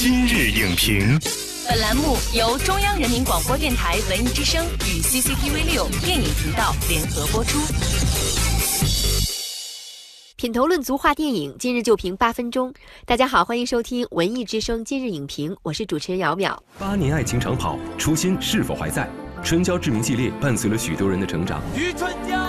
今日影评，本栏目由中央人民广播电台文艺之声与 CCTV 六电影频道联合播出。品头论足话电影，今日就评八分钟。大家好，欢迎收听文艺之声今日影评，我是主持人姚淼。八年爱情长跑，初心是否还在？春娇志明系列伴随了许多人的成长。余春娇，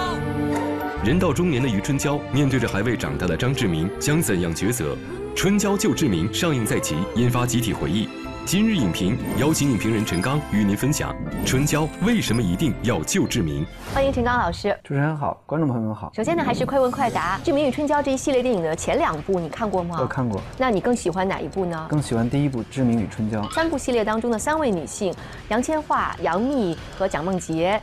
人到中年的余春娇面对着还未长大的张志明，将怎样抉择？春娇救志明上映在即，引发集体回忆。今日影评邀请影评人陈刚与您分享：春娇为什么一定要救志明？欢迎陈刚老师。主持人好，观众朋友们好。首先呢，还是快问快答，《志明与春娇》这一系列电影的前两部你看过吗？我看过。那你更喜欢哪一部呢？更喜欢第一部《志明与春娇》。三部系列当中的三位女性，杨千嬅、杨幂和蒋梦婕。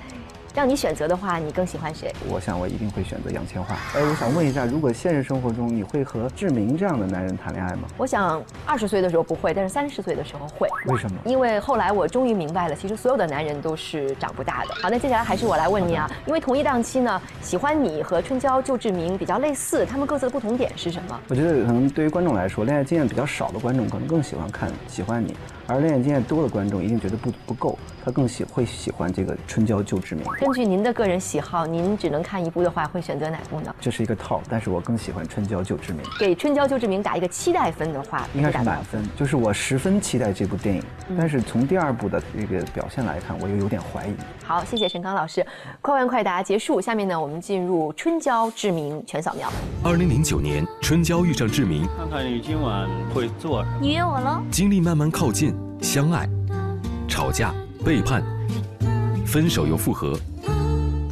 让你选择的话，你更喜欢谁？我想我一定会选择杨千嬅。哎，我想问一下，如果现实生活中你会和志明这样的男人谈恋爱吗？我想二十岁的时候不会，但是三十岁的时候会。为什么？因为后来我终于明白了，其实所有的男人都是长不大的。好，那接下来还是我来问你啊，因为同一档期呢，喜欢你和春娇旧志明比较类似，他们各自的不同点是什么？我觉得可能对于观众来说，恋爱经验比较少的观众可能更喜欢看喜欢你。而恋爱经验多的观众一定觉得不不够，他更喜会喜欢这个春娇旧志明。根据您的个人喜好，您只能看一部的话，会选择哪部呢？这是一个套，但是我更喜欢春娇救志明。给春娇救志明打一个期待分的话，应该是满分，就是我十分期待这部电影。但是从第二部的这个表现来看，我又有点怀疑。好，谢谢陈刚老师，快问快答结束。下面呢，我们进入春娇志明全扫描。二零零九年，春娇遇上志明，看看你今晚会做。你约我喽？经历慢慢靠近，相爱。吵架、背叛、分手又复合，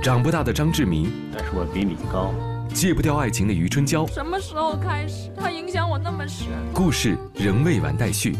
长不大的张志明，但是我比你高，戒不掉爱情的余春娇，什么时候开始，他影响我那么深？故事仍未完待续。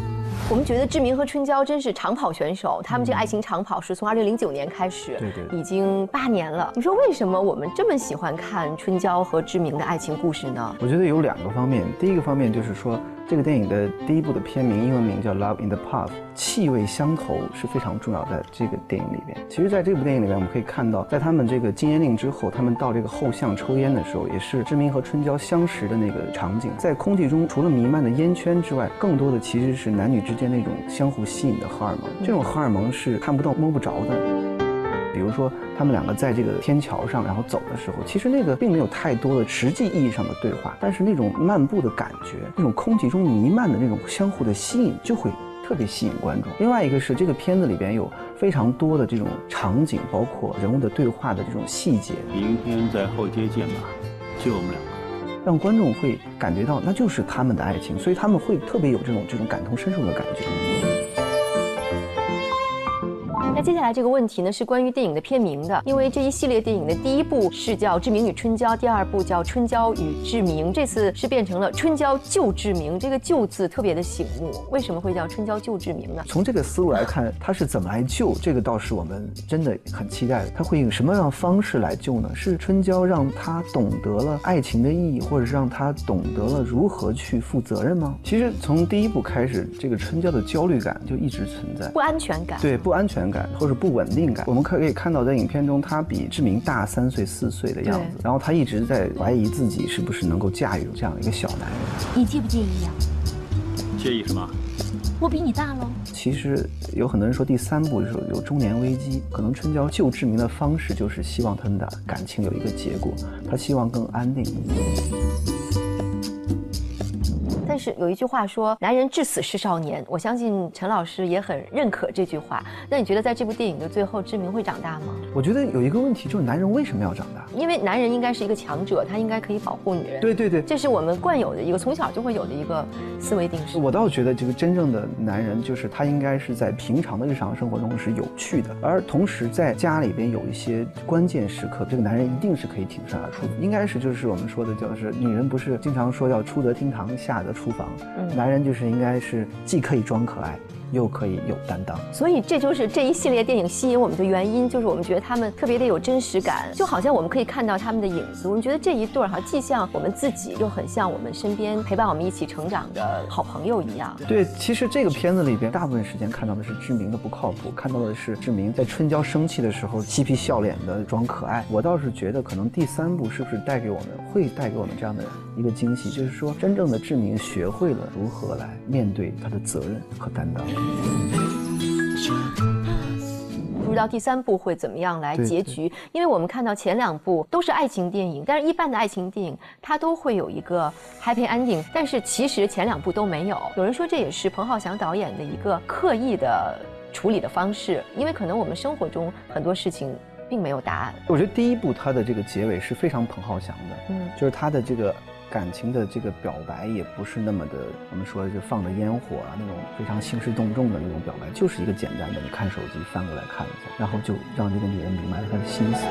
我们觉得志明和春娇真是长跑选手，他们这个爱情长跑是从二零零九年开始，对对，已经八年了。你说为什么我们这么喜欢看春娇和志明的爱情故事呢？我觉得有两个方面，第一个方面就是说。这个电影的第一部的片名，英文名叫《Love in the Pub》，气味相投是非常重要在这个电影里边。其实，在这部电影里边，我们可以看到，在他们这个禁烟令之后，他们到这个后巷抽烟的时候，也是志明和春娇相识的那个场景。在空气中，除了弥漫的烟圈之外，更多的其实是男女之间那种相互吸引的荷尔蒙。这种荷尔蒙是看不到、摸不着的。比如说，他们两个在这个天桥上，然后走的时候，其实那个并没有太多的实际意义上的对话，但是那种漫步的感觉，那种空气中弥漫的那种相互的吸引，就会特别吸引观众。另外一个是这个片子里边有非常多的这种场景，包括人物的对话的这种细节。明天在后街见吧，就我们两个，让观众会感觉到那就是他们的爱情，所以他们会特别有这种这种感同身受的感觉。那接下来这个问题呢，是关于电影的片名的，因为这一系列电影的第一部是叫《志明与春娇》，第二部叫《春娇与志明》，这次是变成了《春娇救志明》。这个“救”字特别的醒目，为什么会叫“春娇救志明”呢？从这个思路来看，他是怎么来救？这个倒是我们真的很期待的。他会用什么样的方式来救呢？是春娇让他懂得了爱情的意义，或者是让他懂得了如何去负责任吗？其实从第一部开始，这个春娇的焦虑感就一直存在，不安全感。对，不安全感。或者不稳定感，我们可以看到在影片中，他比志明大三岁四岁的样子，然后他一直在怀疑自己是不是能够驾驭这样的一个小男人。你介不介意呀？介意什么？我比你大喽。其实有很多人说第三部的时候有中年危机，可能春娇救志明的方式就是希望他们的感情有一个结果，他希望更安定。但是有一句话说，男人至死是少年。我相信陈老师也很认可这句话。那你觉得在这部电影的最后，志明会长大吗？我觉得有一个问题就是，男人为什么要长大？因为男人应该是一个强者，他应该可以保护女人。对对对，这是我们惯有的一个从小就会有的一个思维定式。我倒觉得，这个真正的男人就是他应该是在平常的日常生活中是有趣的，而同时在家里边有一些关键时刻，这个男人一定是可以挺身而出的。应该是就是我们说的，就是女人不是经常说要出得厅堂，下得厨房。嗯。男人就是应该是既可以装可爱，又可以有担当。所以这就是这一系列电影吸引我们的原因，就是我们觉得他们特别的有真实感，就好像我们可以看到他们的影子。我们觉得这一对儿哈，既像我们自己，又很像我们身边陪伴我们一起成长的好朋友一样。对，其实这个片子里边大部分时间看到的是志明的不靠谱，看到的是志明在春娇生气的时候嬉皮笑脸的装可爱。我倒是觉得，可能第三部是不是带给我们会带给我们这样的一个惊喜，就是说真正的志明学会了如何来面对他的责任和担当。不知道第三部会怎么样来结局，因为我们看到前两部都是爱情电影，但是一般的爱情电影它都会有一个 happy ending，但是其实前两部都没有。有人说这也是彭浩翔导演的一个刻意的处理的方式，因为可能我们生活中很多事情并没有答案。我觉得第一部它的这个结尾是非常彭浩翔的，嗯就是他的这个感情的这个表白也不是那么的，我们说就放着烟火啊那种非常兴师动众的那种表白，就是一个简单的，你看手机翻过来看一下，然后就让这个女人明白了他的心思。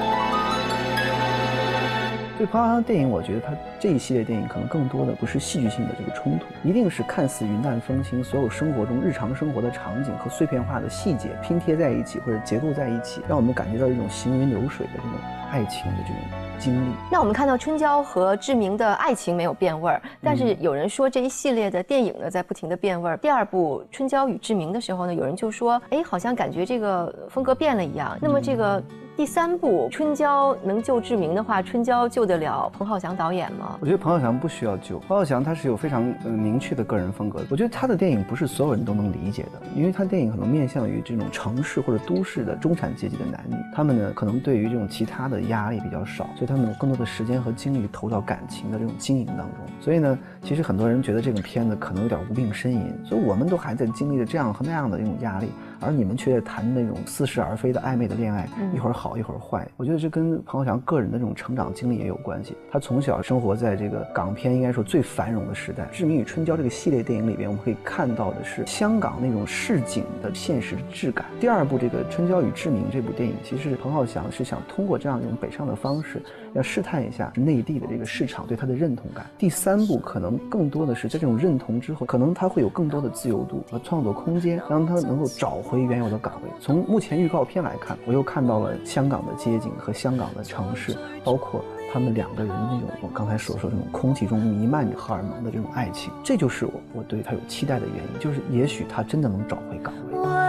对彭浩翔的电影，我觉得他这一系列电影可能更多的不是戏剧性的这个冲突，一定是看似云淡风轻，所有生活中日常生活的场景和碎片化的细节拼贴在一起或者结构在一起，让我们感觉到一种行云流水的这种爱情的这种经历。那我们看到春娇和志明的爱情没有变味儿，但是有人说这一系列的电影呢在不停的变味儿。第二部《春娇与志明》的时候呢，有人就说，哎，好像感觉这个风格变了一样。那么这个第三部《春娇能救志明》的话，春娇救得了彭浩翔导演吗？我觉得彭浩翔不需要救，彭浩翔他是有非常明确的个人风格。我觉得他的电影不是所有人都能理解的，因为他电影可能面向于这种城市或者都市的中产阶级的男女，他们呢可能对于这种其他的压力比较少，所以他们有更多的时间和精力投到感情的这种经营当中。所以呢，其实很多人觉得这个片子可能有点无病呻吟，所以我们都还在经历着这样和那样的这种压力，而你们却在谈那种似是而非的暧昧的恋爱，一会儿好一会儿坏。我觉得这跟彭浩翔个人的这种成长经历也有关系。他从小生活在这个港片应该说最繁荣的时代，《志明与春娇》这个系列电影里边，我们可以看到的是香港那种市井的现实质感。第二部这个《春娇与志明》这部电影，其实彭浩翔是想通过这样一种北上的方式，要试探一下内地的这个市场对他的认同感。第三部可能更多的是在这种认同之后，可能他会有更多的自由度和创作空间，让他能够找回回原有的岗位。从目前预告片来看，我又看到了香港的街景和香港的城市，包括他们两个人那种我刚才所说的这种空气中弥漫着荷尔蒙的这种爱情，这就是我我对他有期待的原因，就是也许他真的能找回岗位。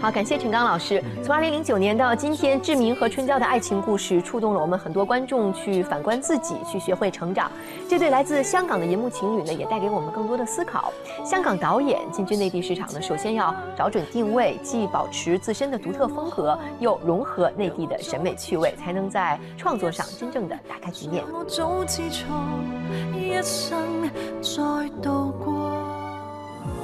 好，感谢陈刚老师。从二零零九年到今天，志明和春娇的爱情故事触动了我们很多观众去反观自己，去学会成长。这对来自香港的银幕情侣呢，也带给我们更多的思考。香港导演进军内地市场呢，首先要找准定位，既保持自身的独特风格，又融合内地的审美趣味，才能在创作上真正的打开局面。我早知錯，一生再度过。